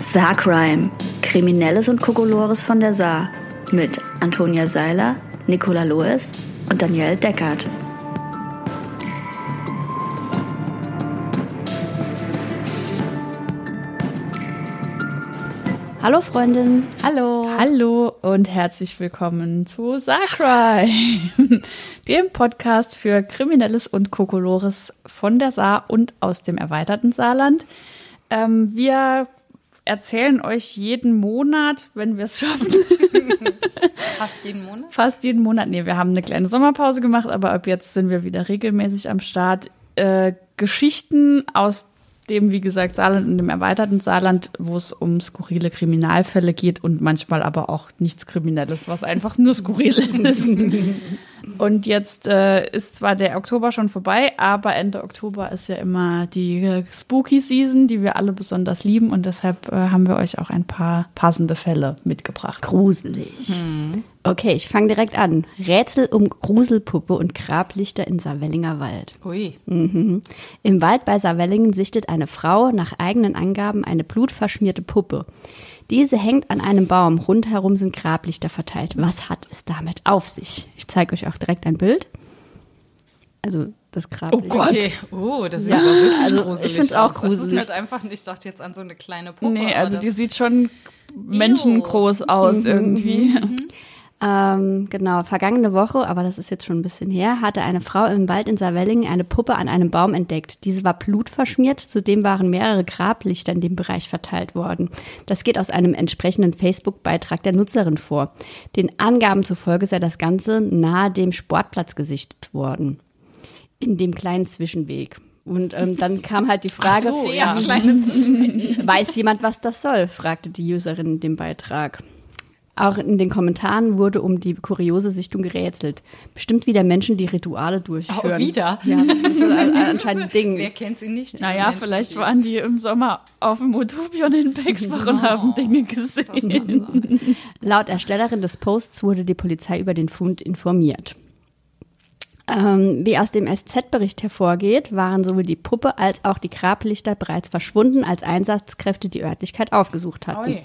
Saarcrime. Kriminelles und Kokolores von der Saar. Mit Antonia Seiler, Nicola Loes und Danielle Deckert. Hallo Freundin. Hallo. Hallo und herzlich willkommen zu Saarcry, dem Podcast für Kriminelles und Kokolores von der Saar und aus dem erweiterten Saarland. Ähm, wir erzählen euch jeden Monat, wenn wir es schaffen. Fast jeden Monat? Fast jeden Monat. Nee, wir haben eine kleine Sommerpause gemacht, aber ab jetzt sind wir wieder regelmäßig am Start. Äh, Geschichten aus dem, wie gesagt, Saarland und dem erweiterten Saarland, wo es um skurrile Kriminalfälle geht und manchmal aber auch nichts Kriminelles, was einfach nur skurril ist. und jetzt äh, ist zwar der Oktober schon vorbei, aber Ende Oktober ist ja immer die äh, Spooky Season, die wir alle besonders lieben und deshalb äh, haben wir euch auch ein paar passende Fälle mitgebracht. Gruselig. Okay, ich fange direkt an. Rätsel um Gruselpuppe und Grablichter in Saarwellinger Wald. Hui. Mhm. Im Wald bei Saarwellingen sichtet eine Frau nach eigenen Angaben eine blutverschmierte Puppe. Diese hängt an einem Baum. Rundherum sind Grablichter verteilt. Was hat es damit auf sich? Ich zeige euch auch direkt ein Bild. Also das Grablicht. Oh Gott. Okay. Oh, das sieht Ja, aber wirklich also ich gruselig find's auch aus. Das ist gruselig. nicht einfach, ich dachte jetzt an so eine kleine Puppe. Nee, also die sieht schon menschengroß aus irgendwie. Ähm, genau, vergangene Woche, aber das ist jetzt schon ein bisschen her, hatte eine Frau im Wald in Saarwellingen eine Puppe an einem Baum entdeckt. Diese war blutverschmiert, zudem waren mehrere Grablichter in dem Bereich verteilt worden. Das geht aus einem entsprechenden Facebook-Beitrag der Nutzerin vor. Den Angaben zufolge sei das Ganze nahe dem Sportplatz gesichtet worden. In dem kleinen Zwischenweg. Und ähm, dann kam halt die Frage, so, der ja. Weiß jemand, was das soll? fragte die Userin in dem Beitrag. Auch in den Kommentaren wurde um die kuriose Sichtung gerätselt. Bestimmt wieder Menschen, die Rituale durchführen. Oh, wieder? Ja, das ist an- anscheinend ein Ding. Wer kennt sie nicht? Naja, Menschen, vielleicht die- waren die im Sommer auf dem Utopion in Bexbach und haben Dinge gesehen. Laut Erstellerin des Posts wurde die Polizei über den Fund informiert. Ähm, wie aus dem SZ-Bericht hervorgeht, waren sowohl die Puppe als auch die Grablichter bereits verschwunden, als Einsatzkräfte die Örtlichkeit aufgesucht hatten. Oi.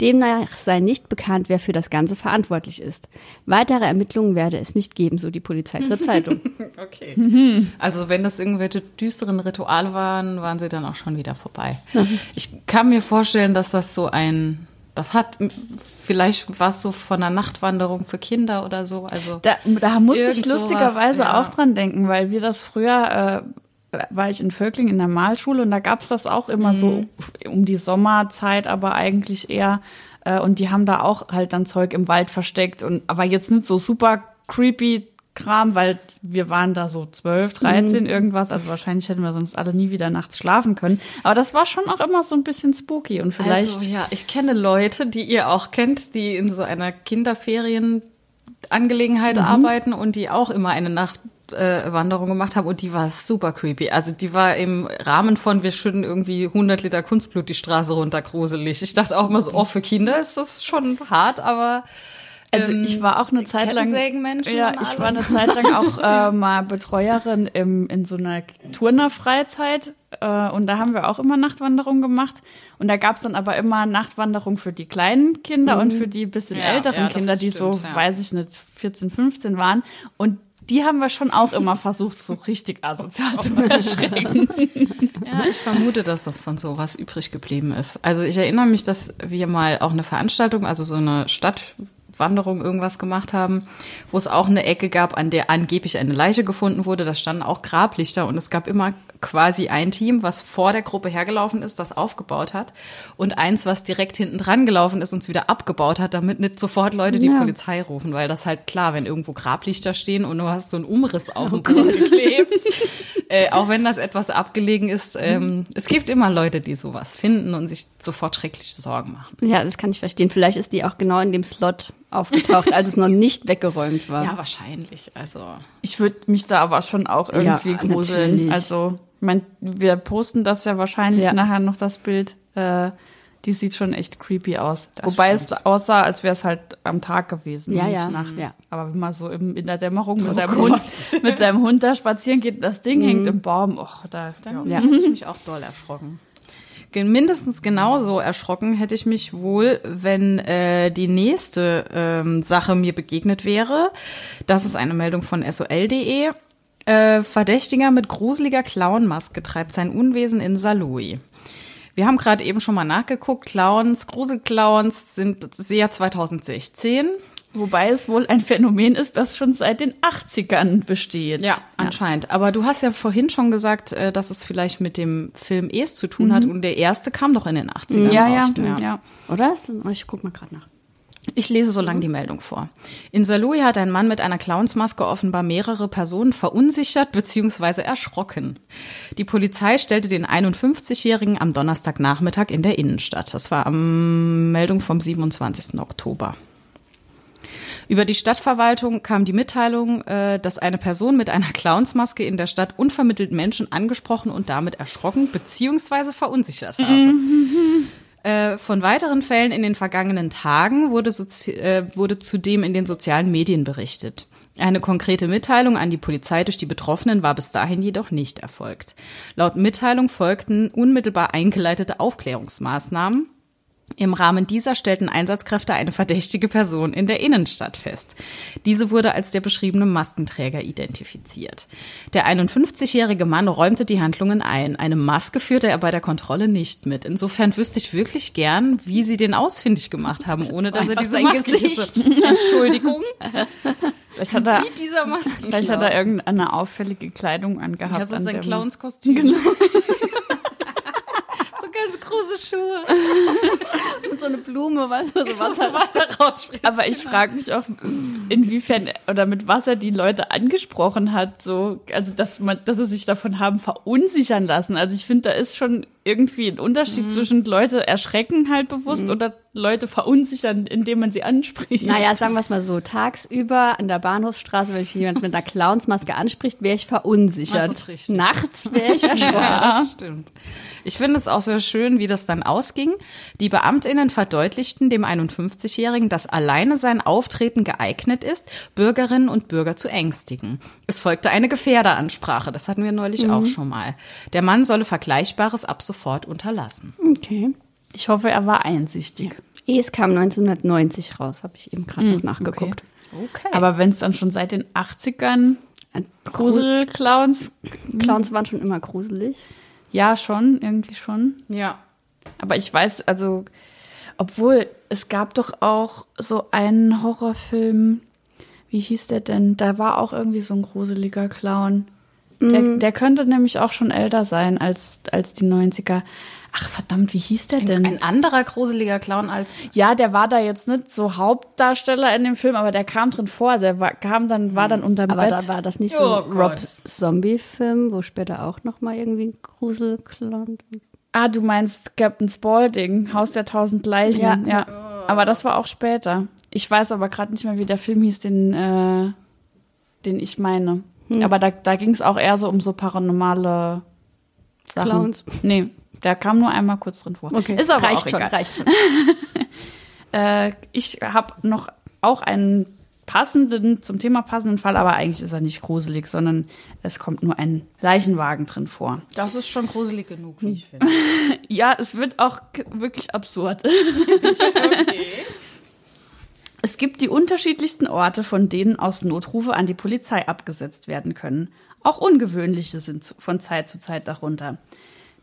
Demnach sei nicht bekannt, wer für das Ganze verantwortlich ist. Weitere Ermittlungen werde es nicht geben, so die Polizei zur Zeitung. Okay. Also wenn das irgendwelche düsteren Rituale waren, waren sie dann auch schon wieder vorbei. Ich kann mir vorstellen, dass das so ein, das hat vielleicht was so von einer Nachtwanderung für Kinder oder so. Also Da, da musste ich Irgend sowas, lustigerweise ja. auch dran denken, weil wir das früher, äh, war ich in Völkling in der Malschule und da gab's das auch immer so um die Sommerzeit, aber eigentlich eher. Äh, und die haben da auch halt dann Zeug im Wald versteckt und aber jetzt nicht so super creepy Kram, weil wir waren da so 12, 13 irgendwas, also wahrscheinlich hätten wir sonst alle nie wieder nachts schlafen können. Aber das war schon auch immer so ein bisschen spooky und vielleicht Also, ja, ich kenne Leute, die ihr auch kennt, die in so einer Kinderferienangelegenheit arbeiten und die auch immer eine Nachtwanderung äh, Wanderung gemacht haben und die war super creepy. Also die war im Rahmen von wir schütten irgendwie 100 Liter Kunstblut die Straße runter gruselig. Ich dachte auch immer so, oh, für Kinder ist das schon hart, aber Also ähm, ich war auch eine Zeit lang ja, ich war eine Zeit lang auch äh, mal Betreuerin im, in so einer Turnerfreizeit äh, und da haben wir auch immer Nachtwanderung gemacht und da gab's dann aber immer Nachtwanderung für die kleinen Kinder und für die bisschen Ja, älteren ja, Kinder, die so, stimmt, ja. weiß ich nicht, 14, 15 waren und die haben wir schon auch immer versucht, so richtig asozial zu beschränken. Ja, ich vermute, dass das von sowas übrig geblieben ist. Also ich erinnere mich, dass wir mal auch eine Veranstaltung, also so eine Stadtwanderung irgendwas gemacht haben, wo es auch eine Ecke gab, an der angeblich eine Leiche gefunden wurde. Da standen auch Grablichter und es gab immer quasi ein Team, was vor der Gruppe hergelaufen ist, das aufgebaut hat und eins, was direkt hinten dran gelaufen ist und es wieder abgebaut hat, damit nicht sofort Leute die Ja. Polizei rufen, weil das halt klar, wenn irgendwo Grablichter stehen und du hast so einen Umriss auf dem Boden geklebt, äh, auch wenn das etwas abgelegen ist, ähm, es gibt immer Leute, die sowas finden und sich sofort schreckliche Sorgen machen. Ja, das kann ich verstehen. Vielleicht ist die auch genau in dem Slot aufgetaucht, als es noch nicht weggeräumt war. Ja, wahrscheinlich. Also Ich würde mich da aber schon auch irgendwie Ja, gruseln. natürlich. Also, ich mein, wir posten das ja wahrscheinlich Ja. nachher noch das Bild. Äh, die sieht schon echt creepy aus. Das Wobei stimmt. es aussah, als wäre es halt am Tag gewesen, Ja, nicht ja, nachts. ja. Aber wenn man so im, in der Dämmerung mit, Oh seinem Gott. Hund, mit seinem Hund da spazieren geht, das Ding hängt im Baum, oh, da, dann ja. Ja. hätte ich mich auch doll erschrocken. Mindestens genauso erschrocken hätte ich mich wohl, wenn äh, die nächste ähm, Sache mir begegnet wäre. Das ist eine Meldung von sol.de. Äh, Verdächtiger mit gruseliger Clownmaske treibt sein Unwesen in Salui. Wir haben gerade eben schon mal nachgeguckt. Clowns, Gruselclowns sind sehr 2016. Wobei es wohl ein Phänomen ist, das schon seit den 80ern besteht. Ja, anscheinend. Aber du hast ja vorhin schon gesagt, äh, dass es vielleicht mit dem Film Es zu tun hat. Und der erste kam doch in den 80ern Ja, ja, raus. ja. Oder? Ich guck mal gerade nach. Ich lese so lang die Meldung vor. In Salui hat ein Mann mit einer Clownsmaske offenbar mehrere Personen verunsichert bzw. erschrocken. Die Polizei stellte den 51-Jährigen am Donnerstagnachmittag in der Innenstadt. Das war am Meldung vom 27. Oktober. Über die Stadtverwaltung kam die Mitteilung, äh, dass eine Person mit einer Clownsmaske in der Stadt unvermittelt Menschen angesprochen und damit erschrocken bzw. verunsichert habe. Äh, Von weiteren Fällen in den vergangenen Tagen wurde, äh, wurde zudem in den sozialen Medien berichtet. Eine konkrete Mitteilung an die Polizei durch die Betroffenen war bis dahin jedoch nicht erfolgt. Laut Mitteilung folgten unmittelbar eingeleitete Aufklärungsmaßnahmen. Im Rahmen dieser stellten Einsatzkräfte eine verdächtige Person in der Innenstadt fest. Diese wurde als der beschriebene Maskenträger identifiziert. Der 51-jährige Mann räumte die Handlungen ein. Eine Maske führte er bei der Kontrolle nicht mit. Insofern wüsste ich wirklich gern, wie sie den ausfindig gemacht haben, ohne dass er diese Maske Gesicht. Entschuldigung. Vielleicht hat er, Sieht dieser Masken. vielleicht hat er irgendeine auffällige Kleidung angehabt. ja, so an sein Clownskostüm. so große Schuhe. Und so eine Blume, weißt du, so Wasser. Wasser rausspritzt. Aber ich frage mich auch, inwiefern oder mit was er die Leute angesprochen hat. So, also dass man, dass sie sich davon haben verunsichern lassen. Also ich finde, da ist schon irgendwie ein Unterschied zwischen Leute erschrecken halt bewusst oder Leute verunsichern, indem man sie anspricht. Naja, sagen wir es mal so, tagsüber an der Bahnhofsstraße, wenn mich jemand mit einer Clownsmaske anspricht, wäre ich verunsichert. Das ist richtig. Nachts wäre ich erschrocken. Ja, das stimmt. Ich finde es auch sehr schön, wie das dann ausging. Die Beamtinnen verdeutlichten dem 51-Jährigen, dass alleine sein Auftreten geeignet ist, Bürgerinnen und Bürger zu ängstigen. Es folgte eine Gefährderansprache, das hatten wir neulich auch schon mal. Der Mann solle Vergleichbares ab sofort unterlassen. Okay. Ich hoffe, er war einsichtig. Es kam 1990 raus, habe ich eben gerade noch nachgeguckt. Okay. Aber wenn es dann schon seit den 80ern Gruselclowns, Clowns waren schon immer gruselig. ja schon, irgendwie schon. ja. Aber ich weiß, also, obwohl es gab doch auch so einen Horrorfilm, wie hieß der denn? Da war auch irgendwie so ein gruseliger Clown. Der, der könnte nämlich auch schon älter sein als, als die 90er. Ach verdammt, wie hieß der denn? Ein anderer gruseliger Clown als ja, der war da jetzt nicht so Hauptdarsteller in dem Film, aber der kam drin vor. Der war, kam dann, war dann unterm Aber Bett. da war das nicht so Oh ein Rob Gott. Zombie-Film, wo später auch noch mal irgendwie ein Gruselclown. Ah, du meinst Captain Spaulding, Haus der tausend Leichen. Ja. Ja, aber das war auch später. Ich weiß aber gerade nicht mehr, wie der Film hieß, den, äh, den ich meine. Hm. Aber da, da ging es auch eher so um so paranormale Sachen. Clowns. Nee, der kam nur einmal kurz drin vor. Ist aber reicht auch schon, egal. reicht schon. Äh, ich habe noch auch einen passenden, zum Thema passenden Fall, aber eigentlich ist er nicht gruselig, sondern es kommt nur ein Leichenwagen drin vor. Das ist schon gruselig genug, wie ich finde. Ja, es wird auch wirklich absurd. Es gibt die unterschiedlichsten Orte, von denen aus Notrufe an die Polizei abgesetzt werden können. Auch ungewöhnliche sind von Zeit zu Zeit darunter.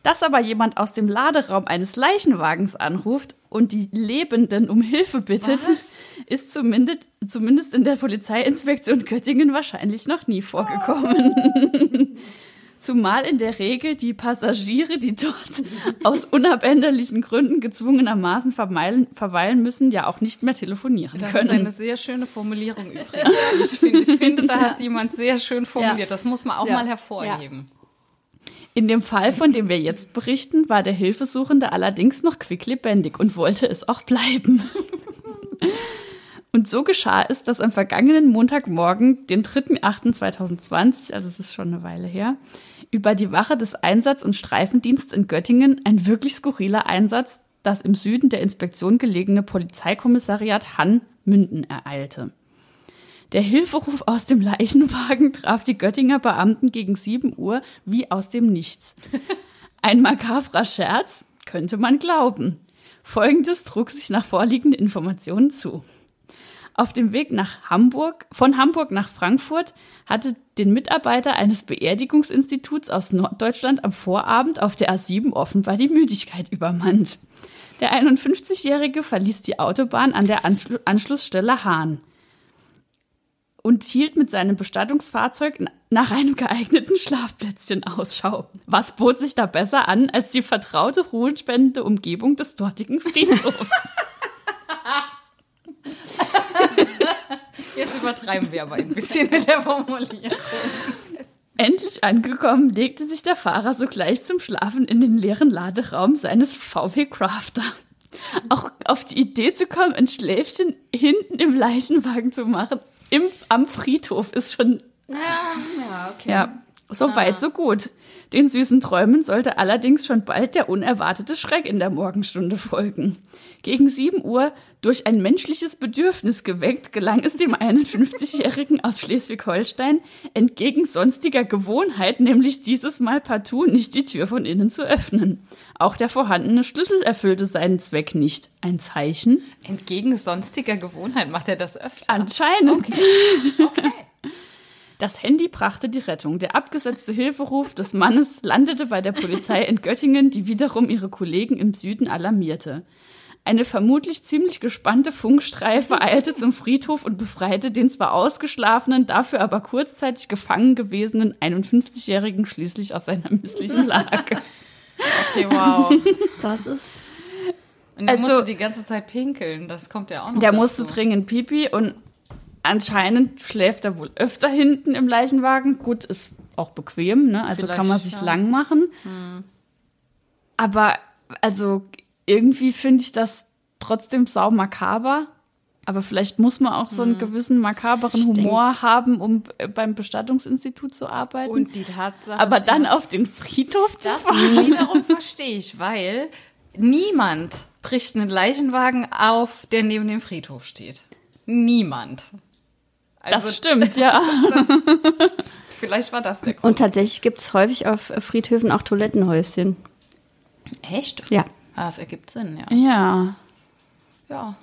Dass aber jemand aus dem Laderaum eines Leichenwagens anruft und die Lebenden um Hilfe bittet, ist zumindest, zumindest in der Polizeiinspektion Göttingen wahrscheinlich noch nie vorgekommen. Zumal in der Regel die Passagiere, die dort aus unabänderlichen Gründen gezwungenermaßen vermeilen, verweilen müssen, ja auch nicht mehr telefonieren Das können. ist eine sehr schöne Formulierung übrigens. Ich finde, ich finde da hat jemand sehr schön formuliert. Das muss man auch Ja. mal hervorheben. In dem Fall, von dem wir jetzt berichten, war der Hilfesuchende allerdings noch quicklebendig und wollte es auch bleiben. Und so geschah es, dass am vergangenen Montagmorgen, den 3.8.2020, also es ist schon eine Weile her, über die Wache des Einsatz- und Streifendienstes in Göttingen ein wirklich skurriler Einsatz das im Süden der Inspektion gelegene Polizeikommissariat Hann-Münden ereilte. Der Hilferuf aus dem Leichenwagen traf die Göttinger Beamten gegen 7 Uhr wie aus dem Nichts. Ein makabrer Scherz, könnte man glauben. Folgendes trug sich nach vorliegenden Informationen zu. Auf dem Weg nach Hamburg, von Hamburg nach Frankfurt hatte den Mitarbeiter eines Beerdigungsinstituts aus Norddeutschland am Vorabend auf der A7 offenbar die Müdigkeit übermannt. Der 51-Jährige verließ die Autobahn an der Anschlu Anschlussstelle Hahn und hielt mit seinem Bestattungsfahrzeug nach einem geeigneten Schlafplätzchen Ausschau. Was bot sich da besser an als die vertraute ruhenspendende Umgebung des dortigen Friedhofs? Jetzt übertreiben wir aber ein bisschen mit der Formulierung. Endlich angekommen, legte sich der Fahrer sogleich zum Schlafen in den leeren Laderaum seines VW Crafter. Auch auf die Idee zu kommen, ein Schläfchen hinten im Leichenwagen zu machen, im, am Friedhof, ist schon. Ja, okay. Ja, so weit, so gut. Den süßen Träumen sollte allerdings schon bald der unerwartete Schreck in der Morgenstunde folgen. Gegen 7 Uhr, durch ein menschliches Bedürfnis geweckt, gelang es dem 51-Jährigen aus Schleswig-Holstein, entgegen sonstiger Gewohnheit, nämlich dieses Mal partout nicht die Tür von innen zu öffnen. Auch der vorhandene Schlüssel erfüllte seinen Zweck nicht. Ein Zeichen? Entgegen sonstiger Gewohnheit macht er das öfter. Anscheinend. Das Handy brachte die Rettung. Der abgesetzte Hilferuf des Mannes landete bei der Polizei in Göttingen, die wiederum ihre Kollegen im Süden alarmierte. Eine vermutlich ziemlich gespannte Funkstreife eilte zum Friedhof und befreite den zwar ausgeschlafenen, dafür aber kurzzeitig gefangen gewesenen 51-Jährigen schließlich aus seiner misslichen Lage. Okay, wow. Das ist. Und er Also- musste die ganze Zeit pinkeln. Das kommt ja auch noch Der dazu. musste dringend Pipi und anscheinend schläft er wohl öfter hinten im Leichenwagen. Gut, ist auch bequem, ne? Also Vielleicht, kann man sich ja. Hm. lang machen. Aber also irgendwie finde ich das trotzdem sau makaber. Aber vielleicht muss man auch Hm. so einen gewissen makaberen Humor haben, um äh, beim Bestattungsinstitut zu arbeiten. Und die Tatsache. Aber dann auf den Friedhof zu Das fahren. wiederum verstehe ich, weil niemand bricht einen Leichenwagen auf, der neben dem Friedhof steht. Niemand. Also, Das stimmt, ja. Vielleicht war das der Grund. Und tatsächlich gibt es häufig auf Friedhöfen auch Toilettenhäuschen. Echt? Ja. Ah, das ergibt Sinn, ja. Ja. Ja.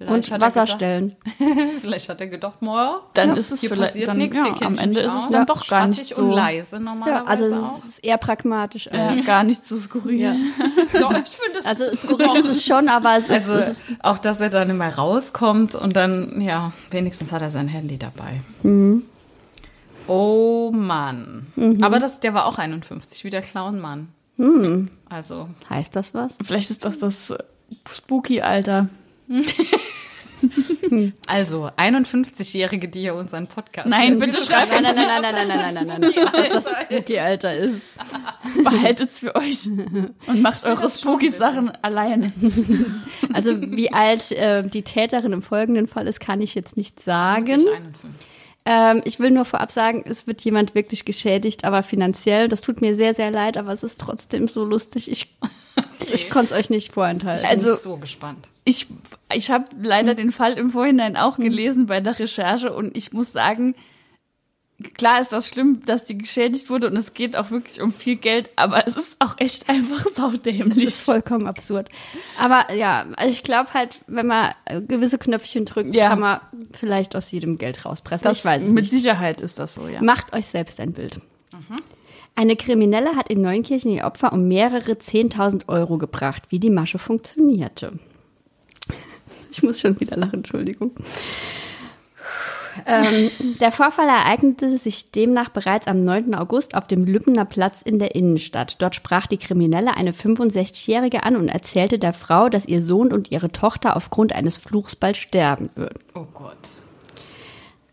Und Vielleicht er Wasserstellen. Vielleicht hat er gedacht, moja, Dann ja, ist es hier vielleicht- passiert dann- nichts, ja, hier am Ende ist es dann doch gar nicht so- und leise Ja, normalerweise also auch. es ist eher pragmatisch. ja. Gar nicht so skurril. Ja. Doch, ich finde es Also skurril ist es schon, aber es ist, Also es ist auch, dass er dann immer rauskommt und dann, ja, wenigstens hat er sein Handy dabei. Oh Mann. Aber das, der war auch 51, wie der Clown-Mann. Also, heißt das was? Vielleicht ist das das Spooky-Alter. also 51-Jährige, die hier unseren Podcast Nein, bitte schreibt Nein, nein, nein, nein, nein, nein, nein, nein, nein, nein. Dass das spooky Alter ist. Behaltet's für euch und macht eure das schon Spooky-Sachen alleine. Also wie alt äh, die Täterin im folgenden Fall ist, kann ich jetzt nicht sagen. 51. Ähm, ich will nur vorab sagen, es wird jemand wirklich geschädigt, aber finanziell. Das tut mir sehr, sehr leid, aber es ist trotzdem so lustig. Ich, ich konnte es euch nicht vorenthalten. Ich bin Also- so gespannt. Ich, ich habe leider den Fall im Vorhinein auch gelesen bei der Recherche und ich muss sagen, klar ist das schlimm, dass die geschädigt wurde und es geht auch wirklich um viel Geld, aber es ist auch echt einfach Das saudämlich. ist vollkommen absurd. Aber ja, also ich glaube halt, wenn man gewisse Knöpfchen drückt, Ja. kann man vielleicht aus jedem Geld rauspressen. Das, ich weiß es mit nicht. Sicherheit ist das so, ja. Macht euch selbst ein Bild. Eine Kriminelle hat in Neunkirchen ihr Opfer um mehrere 10.000 Euro gebracht, wie die Masche funktionierte. Ich muss schon wieder lachen, Entschuldigung. Ähm, der Vorfall ereignete sich demnach bereits am 9. August auf dem Lübbener Platz in der Innenstadt. Dort sprach die Kriminelle eine 65-Jährige an und erzählte der Frau, dass ihr Sohn und ihre Tochter aufgrund eines Fluchs bald sterben würden. Oh Gott.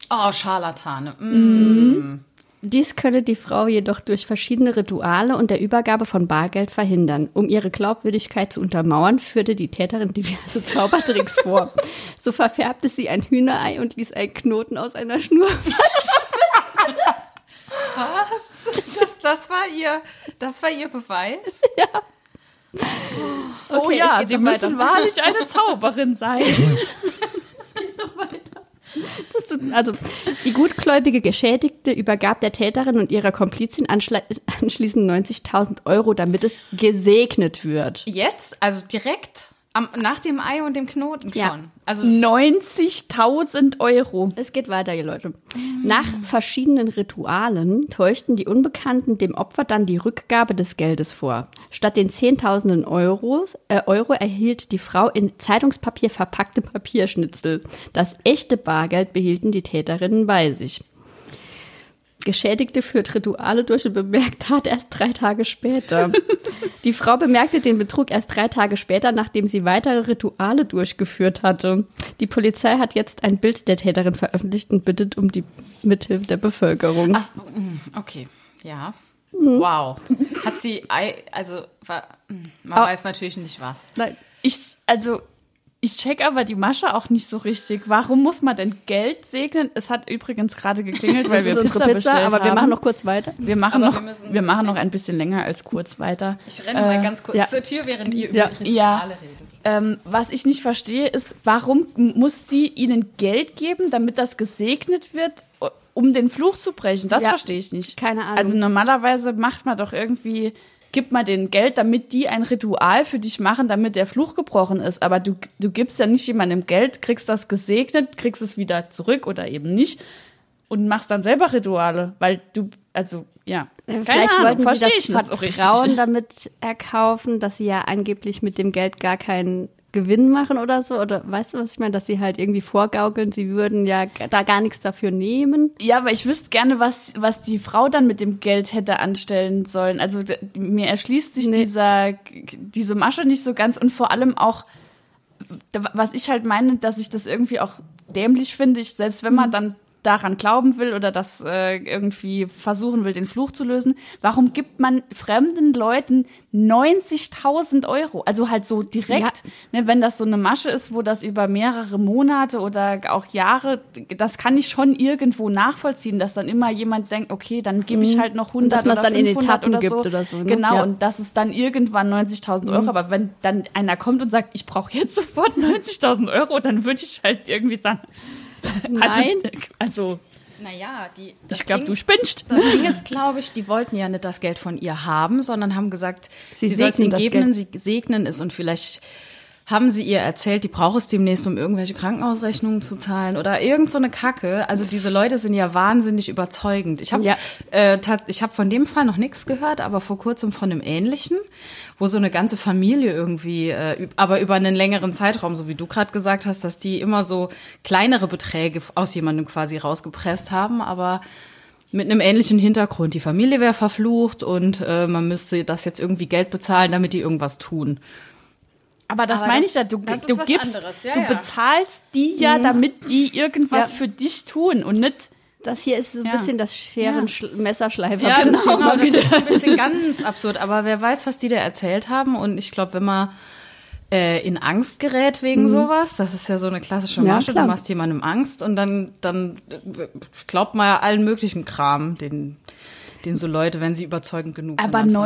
Oh, Scharlatane. Mm. Dies könne die Frau jedoch durch verschiedene Rituale und der Übergabe von Bargeld verhindern. Um ihre Glaubwürdigkeit zu untermauern, führte die Täterin diverse Zaubertricks vor. So verfärbte sie ein Hühnerei und ließ einen Knoten aus einer Schnur. Was? Das, das war ihr, das war ihr Beweis? oh Okay, es ja, geht sie noch müssen weiter. wahrlich eine Zauberin sein. Das tut, also die gutgläubige Geschädigte übergab der Täterin und ihrer Komplizin anschli anschließend 90.000 Euro, damit es gesegnet wird. Jetzt? Also direkt? Am, nach dem Ei und dem Knoten schon? Ja. Also 90.000 Euro. Es geht weiter, ihr Leute. Nach verschiedenen Ritualen täuschten die Unbekannten dem Opfer dann die Rückgabe des Geldes vor. Statt den Zehntausenden Euros, äh, Euro erhielt die Frau in Zeitungspapier verpackte Papierschnitzel. Das echte Bargeld behielten die Täterinnen bei sich. Geschädigte führt Rituale durch und bemerkt Tat erst drei Tage später. Die Frau bemerkte den Betrug erst drei Tage später, nachdem sie weitere Rituale durchgeführt hatte. Die Polizei hat jetzt ein Bild der Täterin veröffentlicht und bittet um die Mithilfe der Bevölkerung. Ach, mm, okay, ja. Wow. Hat sie, also, mm, man weiß natürlich nicht was. Nein. Ich, also, ich check aber die Masche auch nicht so richtig. Warum muss man denn Geld segnen? Es hat übrigens gerade geklingelt, weil wir ist unsere Pizza, Pizza, bestellt aber wir machen noch kurz weiter. Wir machen Aber noch, wir wir machen noch ein bisschen länger als kurz weiter. Ich renne mal ganz kurz ja. zur Tür, während ihr Ja. über Rituale Ja. redet. Ähm, was ich nicht verstehe, ist, warum muss sie ihnen Geld geben, damit das gesegnet wird, um den Fluch zu brechen? Das Ja. verstehe ich nicht. Keine Ahnung. Also normalerweise macht man doch irgendwie, gibt man denen Geld, damit die ein Ritual für dich machen, damit der Fluch gebrochen ist. Aber du, du gibst ja nicht jemandem Geld, kriegst das gesegnet, kriegst es wieder zurück oder eben nicht und machst dann selber Rituale, weil du, also ja. Äh, Keine Vielleicht Ahnung, wollten sie das Vertrauen damit erkaufen, dass sie ja angeblich mit dem Geld gar keinen Gewinn machen oder so. Oder weißt du, was ich meine? Dass sie halt irgendwie vorgaukeln, sie würden ja da gar nichts dafür nehmen. Ja, aber ich wüsste gerne, was, was die Frau dann mit dem Geld hätte anstellen sollen. Also mir erschließt sich Nee. dieser, diese Masche nicht so ganz und vor allem auch, was ich halt meine, dass ich das irgendwie auch dämlich finde, ich, selbst wenn man Mhm. dann daran glauben will oder das äh, irgendwie versuchen will, den Fluch zu lösen, warum gibt man fremden Leuten 90.000 Euro? Also halt so direkt, ne, wenn das so eine Masche ist, wo das über mehrere Monate oder auch Jahre, das kann ich schon irgendwo nachvollziehen, dass dann immer jemand denkt, okay, dann gebe ich halt noch 100 Mhm. dass man's oder dann in 500 Etappen oder gibt so. oder so, ne? Genau, Ja. und dass es dann irgendwann 90.000 Euro, aber wenn dann einer kommt und sagt, ich brauche jetzt sofort 90.000 Euro, dann würde ich halt irgendwie sagen, Nein. also, also Naja, die. das ich glaube, du spinnst. Das Ding ist, glaube ich, die wollten ja nicht das Geld von ihr haben, sondern haben gesagt, Sie sie, soll es segnen ihnen das geben, Geld. sie segnen es und vielleicht haben sie ihr erzählt, die braucht es demnächst, um irgendwelche Krankenhausrechnungen zu zahlen oder irgend so eine Kacke. Also diese Leute sind ja wahnsinnig überzeugend. Ich habe Ja. äh, ich habe von dem Fall noch nichts gehört, aber vor kurzem von einem ähnlichen, wo so eine ganze Familie irgendwie, äh, aber über einen längeren Zeitraum, so wie du gerade gesagt hast, dass die immer so kleinere Beträge aus jemandem quasi rausgepresst haben, aber mit einem ähnlichen Hintergrund. Die Familie wäre verflucht und äh, man müsste das jetzt irgendwie Geld bezahlen, damit die irgendwas tun. Aber das Aber meine das- ich ja, du, du gibst, anderes, ja, du ja. bezahlst die ja, damit die irgendwas Ja. für dich tun und nicht. Das hier ist so ein Ja. bisschen das Scheren-Messerschleifer. Ja, genau, mal das ist so ein bisschen ganz absurd. Aber wer weiß, was die da erzählt haben. Und ich glaube, wenn man äh, in Angst gerät wegen sowas, das ist ja so eine klassische Mhm. Ja, Masche, klar. du machst jemandem Angst und dann, dann äh, glaubt man ja allen möglichen Kram, den, den so Leute, wenn sie überzeugend genug Aber sind. geben.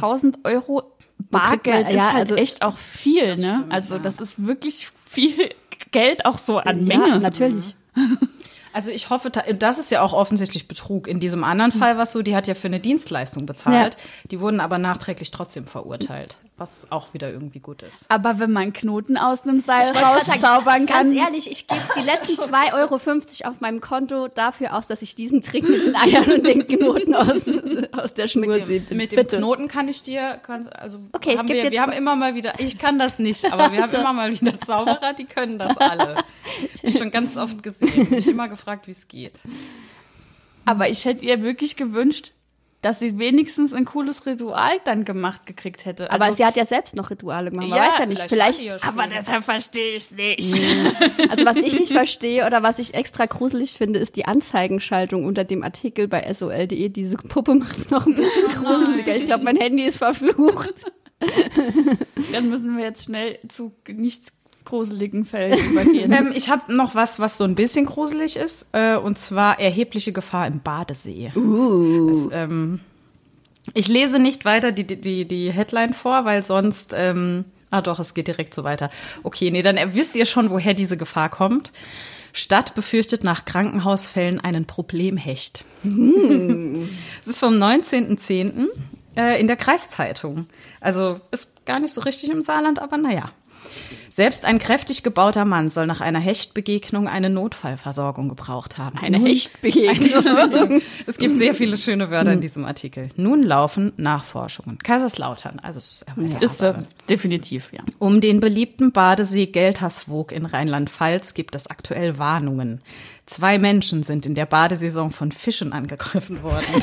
90.000 Euro Bargeld ja, ist halt also- echt auch viel, ne? stimmt, also ja. das ist wirklich viel Geld auch so an Ja, Menge. natürlich. Also ich hoffe, das ist ja auch offensichtlich Betrug. In diesem anderen Fall was so, die hat ja für eine Dienstleistung bezahlt. Die wurden aber nachträglich trotzdem verurteilt, was auch wieder irgendwie gut ist. Aber wenn man Knoten aus einem Seil rauszaubern kann. Ganz ehrlich, ich gebe die letzten 2,50 Euro auf meinem Konto dafür aus, dass ich diesen Trick mit den Eiern und den Knoten aus, aus der Schnur Mit sehe. dem, mit dem Bitte. Knoten kann ich dir, kann, also Okay, ich haben geb wir, dir wir haben immer mal wieder, ich kann das nicht, aber wir haben So. immer mal wieder Zauberer, die können das alle. Ich schon ganz oft gesehen, mich immer gefragt, wie es geht. Aber ich hätte ihr wirklich gewünscht, dass sie wenigstens ein cooles Ritual dann gemacht gekriegt hätte. Aber Also- sie hat ja selbst noch Rituale gemacht. Man Ja, weiß ja nicht. vielleicht Vielleicht, aber deshalb verstehe ich es nicht. also was ich nicht verstehe oder was ich extra gruselig finde, ist die Anzeigenschaltung unter dem Artikel bei sol.de. Diese Puppe macht es noch ein bisschen gruseliger. Ich glaube, mein Handy ist verflucht. Dann müssen wir jetzt schnell zu nicht gruseligen Fällen übergehen. Ähm, ich habe noch was, was so ein bisschen gruselig ist, äh, und zwar erhebliche Gefahr im Badesee. Das, ähm, ich lese nicht weiter die, die, die Headline vor, weil sonst. Ähm, ah, doch, es geht direkt so weiter. Okay, nee, dann wisst ihr schon, woher diese Gefahr kommt. Stadt befürchtet nach Krankenhausfällen einen Problemhecht. Das ist vom 19.10. Äh, in der Kreiszeitung. Also ist gar nicht so richtig im Saarland, aber naja. Selbst ein kräftig gebauter Mann soll nach einer Hechtbegegnung eine Notfallversorgung gebraucht haben. Eine Nun- Hechtbegegnung. es gibt sehr viele schöne Wörter in diesem Artikel. Nun laufen Nachforschungen. Kaiserslautern, also es ist, Ist äh, definitiv, ja. um den beliebten Badesee Gelterswoog in Rheinland-Pfalz gibt es aktuell Warnungen. Zwei Menschen sind in der Badesaison von Fischen angegriffen worden.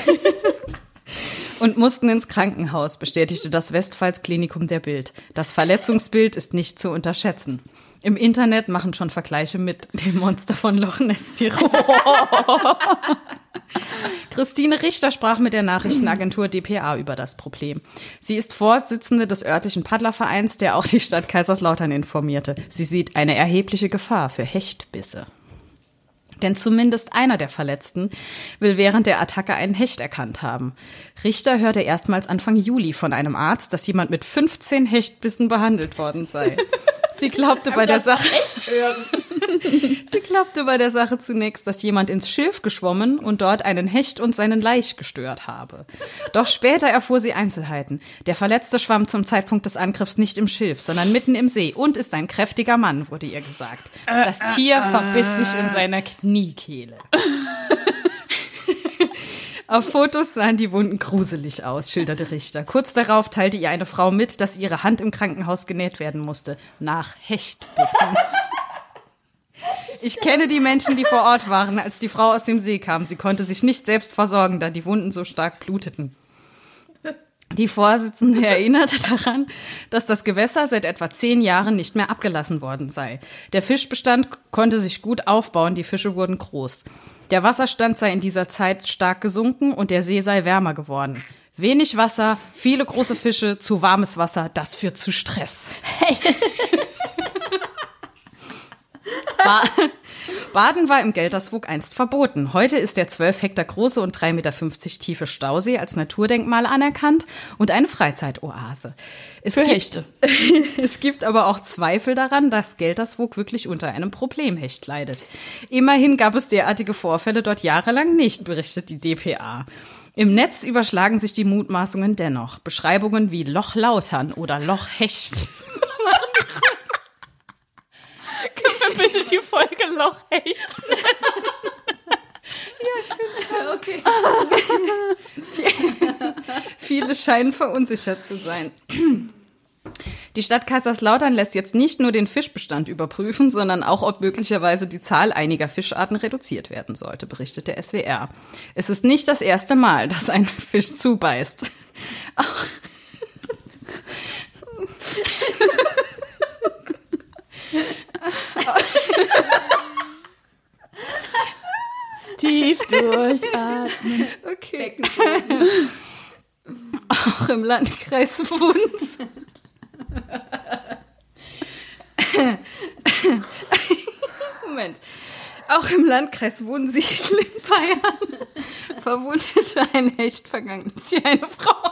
Und mussten ins Krankenhaus, bestätigte das Westpfalz Klinikum der Bild. Das Verletzungsbild ist nicht zu unterschätzen. Im Internet machen schon Vergleiche mit dem Monster von Loch Ness Tirol. Christine Richter sprach mit der Nachrichtenagentur dpa über das Problem. Sie ist Vorsitzende des örtlichen Paddlervereins, der auch die Stadt Kaiserslautern informierte. Sie sieht eine erhebliche Gefahr für Hechtbisse. Denn zumindest einer der Verletzten will während der Attacke einen Hecht erkannt haben. Richter hörte erstmals Anfang Juli von einem Arzt, dass jemand mit 15 Hechtbissen behandelt worden sei. Sie glaubte bei der Sache Sie glaubte bei der Sache zunächst, dass jemand ins Schilf geschwommen und dort einen Hecht und seinen Laich gestört habe. Doch später erfuhr sie Einzelheiten. Der Verletzte schwamm zum Zeitpunkt des Angriffs nicht im Schilf, sondern mitten im See und ist ein kräftiger Mann, wurde ihr gesagt. Das Tier verbiss sich in seiner Kniekehle. Auf Fotos sahen die Wunden gruselig aus, schilderte Richter. Kurz darauf teilte ihr eine Frau mit, dass ihre Hand im Krankenhaus genäht werden musste. Nach Hechtbissen. Ich kenne die Menschen, die vor Ort waren, als die Frau aus dem See kam. Sie konnte sich nicht selbst versorgen, da die Wunden so stark bluteten. Die Vorsitzende erinnerte daran, dass das Gewässer seit etwa zehn Jahren nicht mehr abgelassen worden sei. Der Fischbestand konnte sich gut aufbauen, die Fische wurden groß. Der Wasserstand sei in dieser Zeit stark gesunken und der See sei wärmer geworden. Wenig Wasser, viele große Fische, zu warmes Wasser, das führt zu Stress. Ba Baden war im Gelterswog einst verboten. Heute ist der 12 Hektar große und 3,50 Meter tiefe Stausee als Naturdenkmal anerkannt und eine Freizeitoase. Es Für gibt, Hechte. es gibt aber auch Zweifel daran, dass Gelterswog wirklich unter einem Problemhecht leidet. Immerhin gab es derartige Vorfälle dort jahrelang nicht, berichtet die DPA. Im Netz überschlagen sich die Mutmaßungen dennoch. Beschreibungen wie Lochlautern oder Lochhecht Bitte die Folge Loch echt. Okay. Viele scheinen verunsichert zu sein. Die Stadt Kaiserslautern lässt jetzt nicht nur den Fischbestand überprüfen, sondern auch, ob möglicherweise die Zahl einiger Fischarten reduziert werden sollte, berichtet der SWR. Es ist nicht das erste Mal, dass ein Fisch zubeißt. Auch Tief durchatmen. Okay. Auch im Landkreis Wunz. Moment. Auch im Landkreis Wunsiedel in Bayern verwundete ein Hecht vergangenes Jahr eine Frau.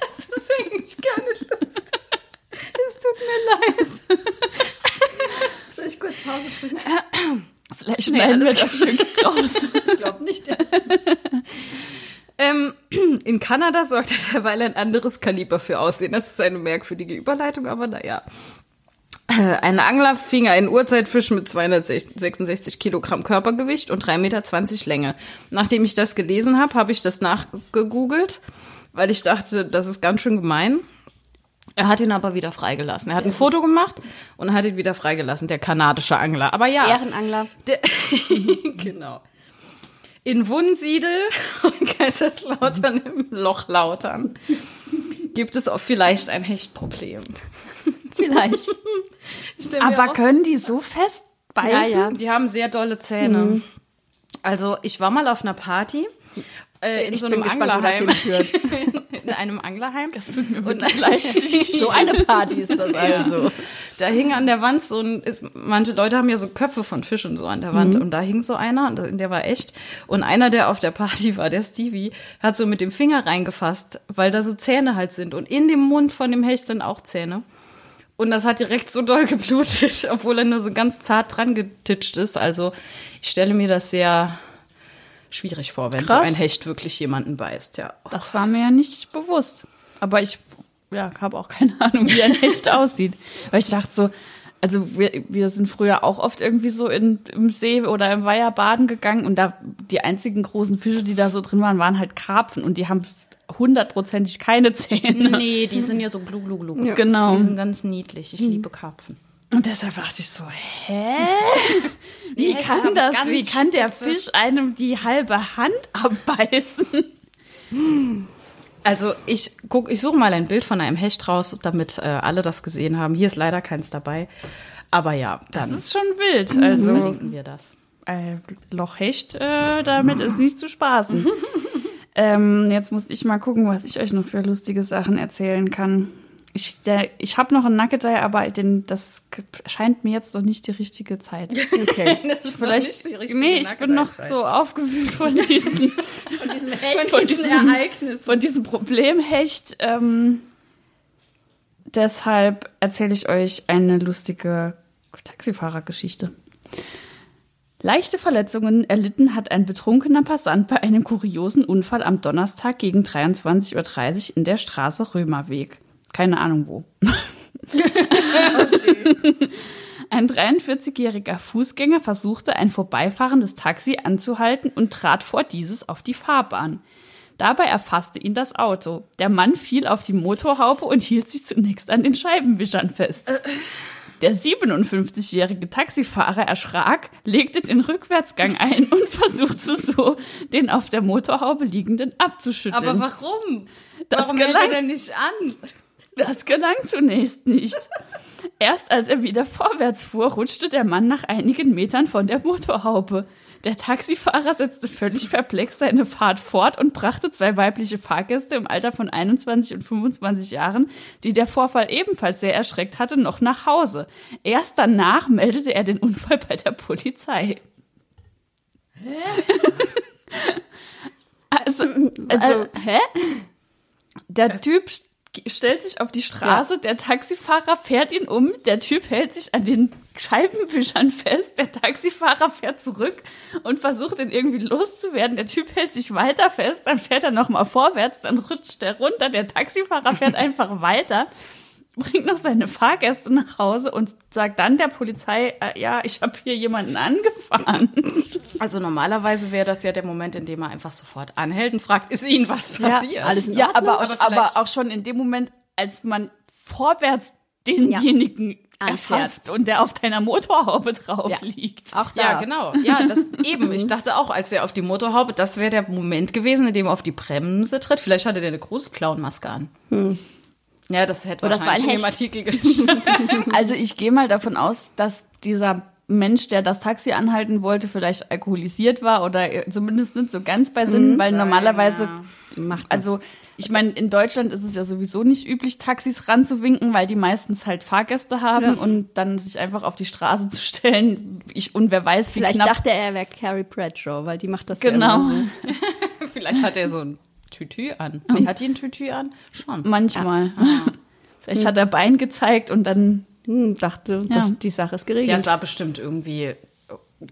Das ist eigentlich gar nicht lustig. Es tut mir leid. Pause drücken? Vielleicht schneiden wir das Stück raus. Ich glaube nicht. Ähm, in Kanada sorgte derweil ein anderes Kaliber für Aussehen. Das ist eine merkwürdige Überleitung, aber naja. Äh, Ein Angler fing einen Urzeitfisch mit 266 Kilogramm Körpergewicht und 3,20 Meter Länge. Nachdem ich das gelesen habe, habe ich das nachgegoogelt, weil ich dachte, das ist ganz schön gemein. Er hat ihn aber wieder freigelassen. Er hat ein Foto gemacht und hat ihn wieder freigelassen, der kanadische Angler. Aber ja, Ehrenangler. der, genau. In Wunsiedel und Kaiserslautern im Lochlautern gibt es auch vielleicht ein Hechtproblem. Vielleicht. Aber können die so fest beißen? Ja, ja. Die haben sehr dolle Zähne. Also ich war mal auf einer Party äh, in Ich so einem gespannt, Anglerheim. in einem Anglerheim. Das tut mir wirklich leid. So eine Party ist das also. Da hing an der Wand so ein, ist, manche Leute haben ja so Köpfe von Fischen so an der Wand und da hing so einer und der war echt. Und einer, der auf der Party war, der Stevie, hat so mit dem Finger reingefasst, weil da so Zähne halt sind und in dem Mund von dem Hecht sind auch Zähne. Und das hat direkt so doll geblutet, obwohl er nur so ganz zart dran getitscht ist. Also ich stelle mir das sehr schwierig vor, wenn Krass. so ein Hecht wirklich jemanden beißt, ja. Das war mir ja nicht bewusst. Aber ich ja, habe auch keine Ahnung, wie ein Hecht aussieht. Weil ich dachte so, also wir, wir sind früher auch oft irgendwie so in, im See oder im Weiher baden gegangen und da die einzigen großen Fische, die da so drin waren, waren halt Karpfen und die haben hundertprozentig keine Zähne. Nee, die sind ja so glu glu glu. Genau. Die sind ganz niedlich. Ich liebe Karpfen. Und deshalb dachte ich so, hä? Wie kann das, wie kann der Fisch einem die halbe Hand abbeißen? Also ich guck, ich suche mal ein Bild von einem Hecht raus, damit äh, alle das gesehen haben. Hier ist leider keins dabei. Aber ja, Das dann ist schon wild. Also verlinken wir das. äh, Lochhecht, äh, damit ist nicht zu spaßen. ähm, jetzt muss ich mal gucken, was ich euch noch für lustige Sachen erzählen kann. Ich, der- ich habe noch einen Nugget Eye, aber den, das scheint mir jetzt noch nicht die richtige Zeit. Okay. Das ist Vielleicht, nicht die nee, ich bin noch so aufgewühlt von diesen, von diesem von diesem Ereignis. von diesem Problemhecht. Ähm, deshalb erzähle ich euch eine lustige Taxifahrergeschichte. Leichte Verletzungen erlitten hat ein betrunkener Passant bei einem kuriosen Unfall am Donnerstag gegen 23.30 Uhr in der Straße Römerweg. Keine Ahnung wo. Ein 43-jähriger Fußgänger versuchte, ein vorbeifahrendes Taxi anzuhalten und trat vor dieses auf die Fahrbahn. Dabei erfasste ihn das Auto. Der Mann fiel auf die Motorhaube und hielt sich zunächst an den Scheibenwischern fest. Der 57-jährige Taxifahrer erschrak, legte den Rückwärtsgang ein und versuchte so, den auf der Motorhaube liegenden abzuschütteln. Aber warum? Das warum hält gelang- er denn nicht an? Das gelang zunächst nicht. Erst als er wieder vorwärts fuhr, rutschte der Mann nach einigen Metern von der Motorhaube. Der Taxifahrer setzte völlig perplex seine Fahrt fort und brachte zwei weibliche Fahrgäste im Alter von 21 und 25 Jahren, die der Vorfall ebenfalls sehr erschreckt hatte, noch nach Hause. Erst danach meldete er den Unfall bei der Polizei. Also, also hä? der Typ stellt sich auf die Straße, der Taxifahrer fährt ihn um, der Typ hält sich an den Scheibenwischern fest, der Taxifahrer fährt zurück und versucht ihn irgendwie loszuwerden. Der Typ hält sich weiter fest, dann fährt er nochmal vorwärts, dann rutscht er runter, der Taxifahrer fährt einfach weiter, bringt noch seine Fahrgäste nach Hause und sagt dann der Polizei, äh, ja, ich habe hier jemanden angefahren. Also normalerweise wäre das ja der Moment, in dem er einfach sofort anhält und fragt, ist Ihnen was Ja, passiert? alles in Ja, aber auch, Aber aber, auch schon in dem Moment, als man vorwärts denjenigen Anfährt. erfasst und der auf deiner Motorhaube drauf Ja. liegt. Auch da. Ja, genau. Ja, das eben. Ich dachte auch, als er auf die Motorhaube, das wäre der Moment gewesen, in dem er auf die Bremse tritt. Vielleicht hatte der eine große Clownmaske an. Ja, das hätte Oder das war ein wahrscheinlich in dem. Artikel gestanden. Also ich gehe mal davon aus, dass dieser Mensch, der das Taxi anhalten wollte, vielleicht alkoholisiert war oder zumindest nicht so ganz bei Sinnen, weil normalerweise, Macht also ich meine, in Deutschland ist es ja sowieso nicht üblich, Taxis ranzuwinken, weil die meistens halt Fahrgäste haben Ja. und dann sich einfach auf die Straße zu stellen. Ich, und wer weiß, wie Vielleicht knapp dachte er, er wäre Carrie Bradshaw, weil die macht das Genau. ja immer so. Vielleicht hat er so ein Tütü an. Nee, hat die ein Tütü an? Schon. Manchmal. Vielleicht hat er Bein gezeigt und dann. Hm, dachte, Ja. dass die Sache ist Der geregelt. sah bestimmt irgendwie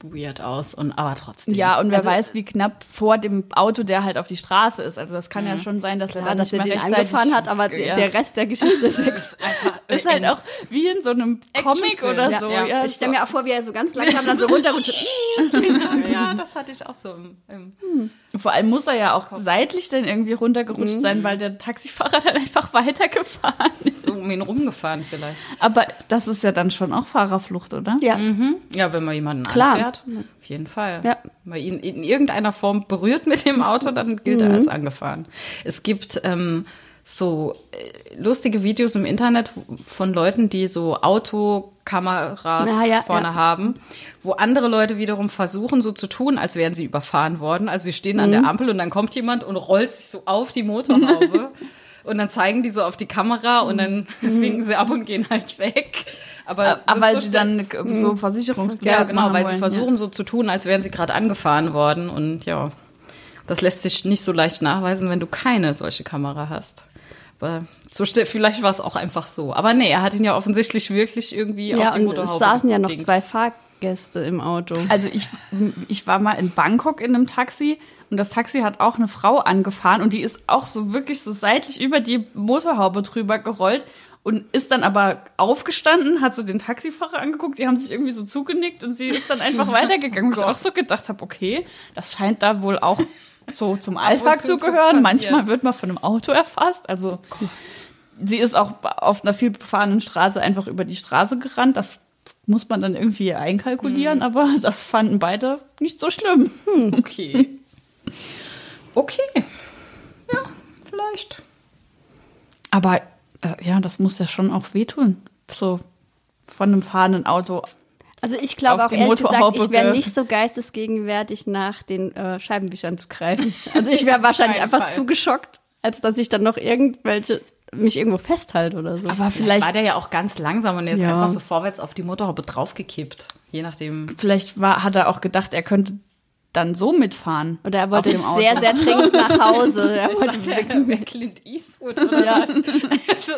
weird aus und aber trotzdem. Ja, und wer Also- weiß, wie knapp vor dem Auto der halt auf die Straße ist. Also das kann ja schon sein, dass er Klar, dann dass nicht er mehr angefahren hat, aber ja. der Rest der Geschichte ist ex ist halt auch wie in so einem Comic oder Ja, so. ja. Ja, Ich stelle mir auch vor, wie er so ganz langsam dann so runterrutscht. ja, das hatte ich auch so im, im Vor allem muss er ja auch seitlich dann irgendwie runtergerutscht sein, weil der Taxifahrer dann einfach weitergefahren ist. so um ihn rumgefahren vielleicht. Aber das ist ja dann schon auch Fahrerflucht, oder? Ja. Ja, wenn man jemanden Klar. Anfährt, auf jeden Fall. Ja. Wenn man ihn in irgendeiner Form berührt mit dem Auto, dann gilt er als angefahren. Es gibt ähm, so äh, lustige Videos im Internet von Leuten, die so Autokameras Ah, ja, vorne ja. haben, wo andere Leute wiederum versuchen, so zu tun, als wären sie überfahren worden. Also sie stehen an der Ampel und dann kommt jemand und rollt sich so auf die Motorhaube. Und dann zeigen die so auf die Kamera und dann winken sie ab und gehen halt weg. Aber, das Aber weil so sie dann so Versicherungsbetrag ja, genau, weil wollen, sie versuchen so zu tun, als wären sie gerade angefahren worden. Und ja, das lässt sich nicht so leicht nachweisen, wenn du keine solche Kamera hast. Aber so, vielleicht war es auch einfach so. Aber nee, er hat ihn ja offensichtlich wirklich irgendwie Ja, auf die Motorhaube es saßen ja noch gedingst. zwei Fahrgäste im Auto. Also ich, ich war mal in Bangkok in einem Taxi und das Taxi hat auch eine Frau angefahren und die ist auch so wirklich so seitlich über die Motorhaube drüber gerollt und ist dann aber aufgestanden, hat so den Taxifahrer angeguckt, die haben sich irgendwie so zugenickt und sie ist dann einfach weitergegangen. Wo ich auch so gedacht habe, okay, das scheint da wohl auch so zum Alltag zu zu zu gehören. passieren. Manchmal wird man von einem Auto erfasst. Also sie ist auch auf einer viel befahrenen Straße einfach über die Straße gerannt. Das muss man dann irgendwie einkalkulieren, aber das fanden beide nicht so schlimm. Okay. Okay. Ja, vielleicht. Aber äh, ja, das muss ja schon auch wehtun. So von einem fahrenden Auto. Also ich glaube auch ehrlich gesagt, ich wäre nicht so geistesgegenwärtig nach den äh, Scheibenwischern zu greifen. Also ich wäre wahrscheinlich einfach Fall. zu geschockt, als dass ich dann noch irgendwelche mich irgendwo festhalte oder so. Aber Vielleicht vielleicht, war der ja auch ganz langsam und er ist Ja. einfach so vorwärts auf die Motorhaube draufgekippt. Je nachdem. vielleicht war, hat er auch gedacht, er könnte dann so mitfahren. oder er wollte auf sehr, sehr dringend nach Hause. Er wollte wirklich wer Clint Eastwood oder Ja. was? Also,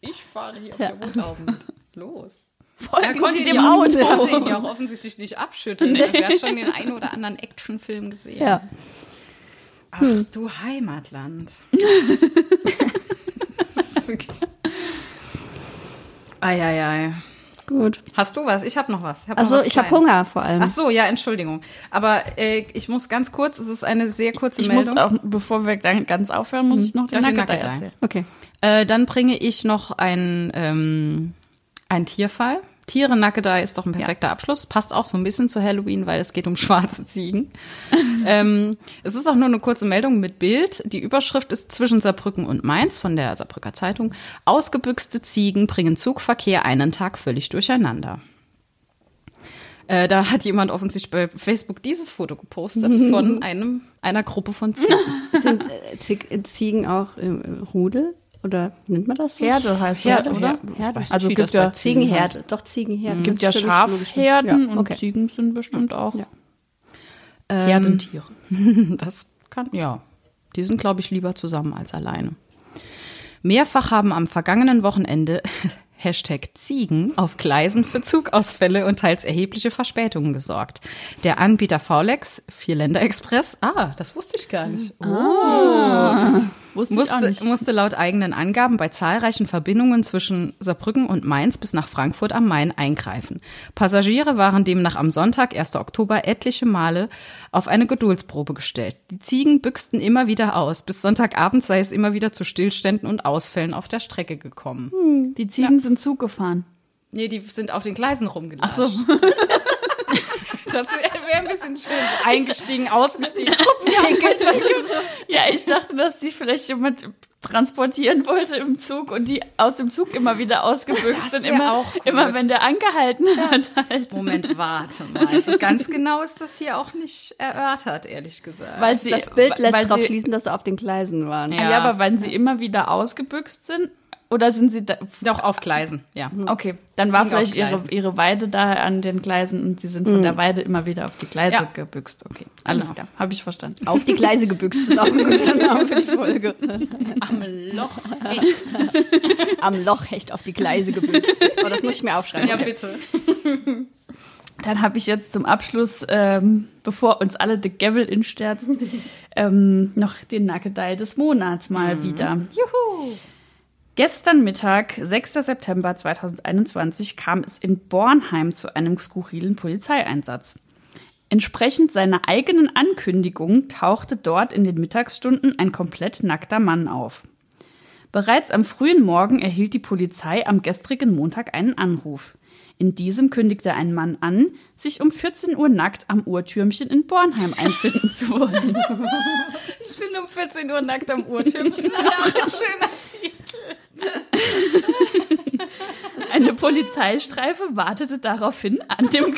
ich fahre hier auf Ja. der mit. Los. Folgen Er konnte dem Auto. er konnte ihn ja auch offensichtlich nicht abschütteln. Er hat schon den einen oder anderen Actionfilm gesehen. Ja. Ach du Heimatland. das ist wirklich. Eieiei. Gut. Hast du was? Ich habe noch was. hab noch Also was ich habe. Hunger vor allem. Ach so, ja, Entschuldigung. Aber äh, ich muss ganz kurz, es ist eine sehr kurze Ich muss Meldung. auch, bevor wir dann ganz aufhören, muss ich noch den Nugget erzählen. Okay. Äh, dann bringe ich noch ein, ähm, ein Tierfall. Tiere Nackedei ist doch ein perfekter Abschluss. Passt auch so ein bisschen zu Halloween, weil es geht um schwarze Ziegen. ähm, es ist auch nur eine kurze Meldung mit Bild. Die Überschrift ist zwischen Saarbrücken und Mainz von der Saarbrücker Zeitung. Ausgebüxte Ziegen bringen Zugverkehr einen Tag völlig durcheinander. Äh, da hat jemand offensichtlich bei Facebook dieses Foto gepostet von einem, einer Gruppe von Ziegen. Sind äh, Zieg- Ziegen auch im Rudel? Oder nennt man das so? Herde heißt Herde, das, oder? Herde. Herde. weiß Also nicht, wie gibt ja, Ziegen Ziegenherde. Doch, Ziegenherde. gibt ja. Schafherden Ja, und okay. Ziegen sind bestimmt auch Ja. Herdentiere. Das kann, ja. Die sind, glaube ich, lieber zusammen als alleine. Mehrfach haben am vergangenen Wochenende Hashtag Ziegen auf Gleisen für Zugausfälle und teils erhebliche Verspätungen gesorgt. Der Anbieter VLEX, Vierländer Express, ah, das wusste ich gar nicht. Wusste ich auch musste, musste laut eigenen Angaben bei zahlreichen Verbindungen zwischen Saarbrücken und Mainz bis nach Frankfurt am Main eingreifen. Passagiere waren demnach am Sonntag, 1. Oktober, etliche Male auf eine Geduldsprobe gestellt. Die Ziegen büchsten immer wieder aus. Bis Sonntagabend sei es immer wieder zu Stillständen und Ausfällen auf der Strecke gekommen. Die Ziegen sind Zug gefahren. Nee, die sind auf den Gleisen rumgelatscht. Ach so. Das wäre ein bisschen schön. So eingestiegen, ausgestiegen. Ja, ich dachte, dass die vielleicht jemand transportieren wollte im Zug und die aus dem Zug immer wieder ausgebüxt sind. Immer, auch gut. immer wenn der angehalten hat. Halt. Moment, warte mal. Also ganz genau ist das hier auch nicht erörtert, ehrlich gesagt. Weil sie, Das Bild lässt darauf sie, schließen, dass sie auf den Gleisen waren. Ja. Ja. aber weil sie immer wieder ausgebüxt sind? Oder sind sie da? Doch, auf Gleisen, ja. Okay, dann war Ziegen auf vielleicht ihre, ihre Weide da an den Gleisen und sie sind von der Weide immer wieder auf die Gleise Ja. gebüxt. Okay, alles Genau. klar, habe ich verstanden. Auf die Gleise gebüxt ist auch ein guter Name für die Folge. Am Loch, echt. Am Lochhecht auf die Gleise gebüxt. Oh, das muss ich mir aufschreiben. Ja, bitte. Dann habe ich jetzt zum Abschluss, ähm, bevor uns alle the Gavel insterzt, ähm, noch den Nackedei des Monats mal wieder. Juhu. Gestern Mittag, 6. September 2021, kam es in Bornheim zu einem skurrilen Polizeieinsatz. Entsprechend seiner eigenen Ankündigung tauchte dort in den Mittagsstunden ein komplett nackter Mann auf. Bereits am frühen Morgen erhielt die Polizei am gestrigen Montag einen Anruf. In diesem kündigte ein Mann an, sich um 14 Uhr nackt am Uhrtürmchen in Bornheim einfinden zu wollen. Ich bin um 14 Uhr nackt am Uhrtürmchen. Auch ein schöner Titel. Eine Polizeistreife wartete daraufhin an dem,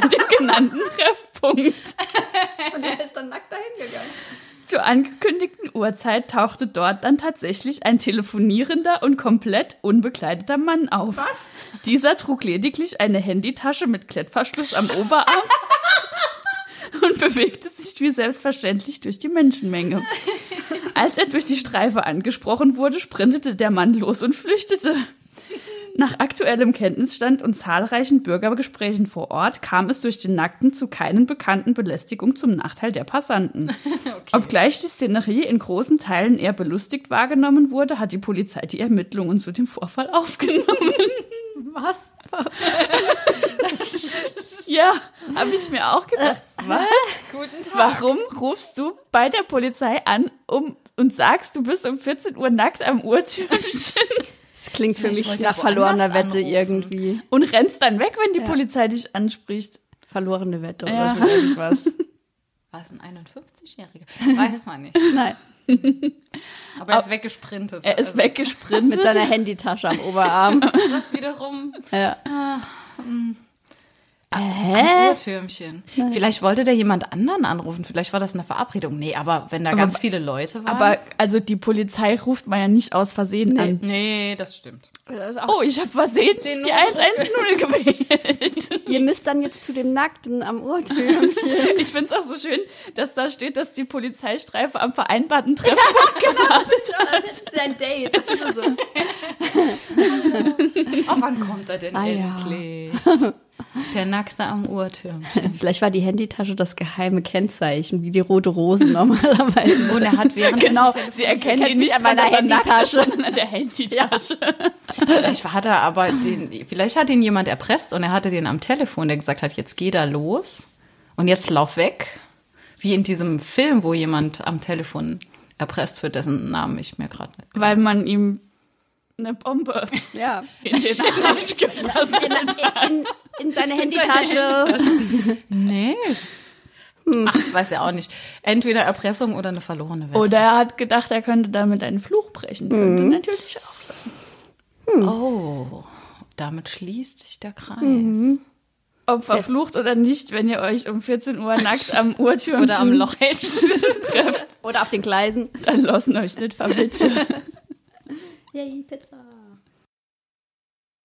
an dem genannten Treffpunkt. Und er ist dann nackt dahin gegangen. Zur angekündigten Uhrzeit tauchte dort dann tatsächlich ein telefonierender und komplett unbekleideter Mann auf. Was? Dieser trug lediglich eine Handytasche mit Klettverschluss am Oberarm und bewegte sich wie selbstverständlich durch die Menschenmenge. Als er durch die Streife angesprochen wurde, sprintete der Mann los und flüchtete. Nach aktuellem Kenntnisstand und zahlreichen Bürgergesprächen vor Ort kam es durch den Nackten zu keinen bekannten Belästigungen zum Nachteil der Passanten. Obgleich die Szenerie in großen Teilen eher belustigt wahrgenommen wurde, hat die Polizei die Ermittlungen zu dem Vorfall aufgenommen. Was? Ja, habe ich mir auch gedacht. Was? Guten Tag. Warum rufst du bei der Polizei an um, und sagst, du bist um 14 Uhr nackt am Uhrtürmchen Das klingt für Vielleicht mich nach er verlorener Wette anrufen. irgendwie. und rennst dann weg, wenn die Ja. Polizei dich anspricht? Verlorene Wette Ja. oder so irgendwas. War es ein 51-Jähriger? Weiß man nicht. Nein. Aber er ist weggesprintet. Er ist Also, weggesprintet. Mit seiner Handytasche am Oberarm. Das wiederum ja. ein Hä? Uhrtürmchen. Vielleicht wollte der jemand anderen anrufen. Vielleicht war das eine Verabredung. Nee, aber wenn da ganz viele Leute waren. Aber also die Polizei ruft man ja nicht aus Versehen an. nee, das stimmt. Das Oh, ich habe versehentlich die 110 gewählt. Ihr müsst dann jetzt zu dem Nackten am Uhrtürmchen. Ich finde es auch so schön, dass da steht, dass die Polizeistreife am vereinbarten Treffen das ist ein Date. Also so. Oh, wann kommt er denn Ah, ja. Der Nackte am Uhrtürmchen. Vielleicht war die Handytasche das geheime Kennzeichen, wie die rote Rose normalerweise. Und er hat während Genau, sie erkennen ihn nicht an meiner er Handytasche. an der Handytasche. Vielleicht hat er aber den, vielleicht hat ihn jemand erpresst und er hatte den am Telefon, der gesagt hat, jetzt geh da los und jetzt lauf weg. Wie in diesem Film, wo jemand am Telefon erpresst wird, dessen Namen ich mir gerade nicht. Weil man ihm eine Bombe Ja. in den Arsch gelassen In, in, in seine Handytasche. Nee. Ach, ich weiß ja auch nicht. Entweder Erpressung oder eine verlorene Wette. Oder er hat gedacht, er könnte damit einen Fluch brechen. Könnte natürlich auch sein. Oh, damit schließt sich der Kreis. Ob verflucht oder nicht, wenn ihr euch um 14 Uhr nackt am Uhrtürmchen Oder am Loch trefft, Oder auf den Gleisen. dann lassen euch nicht verwitschen. Yay, Pizza.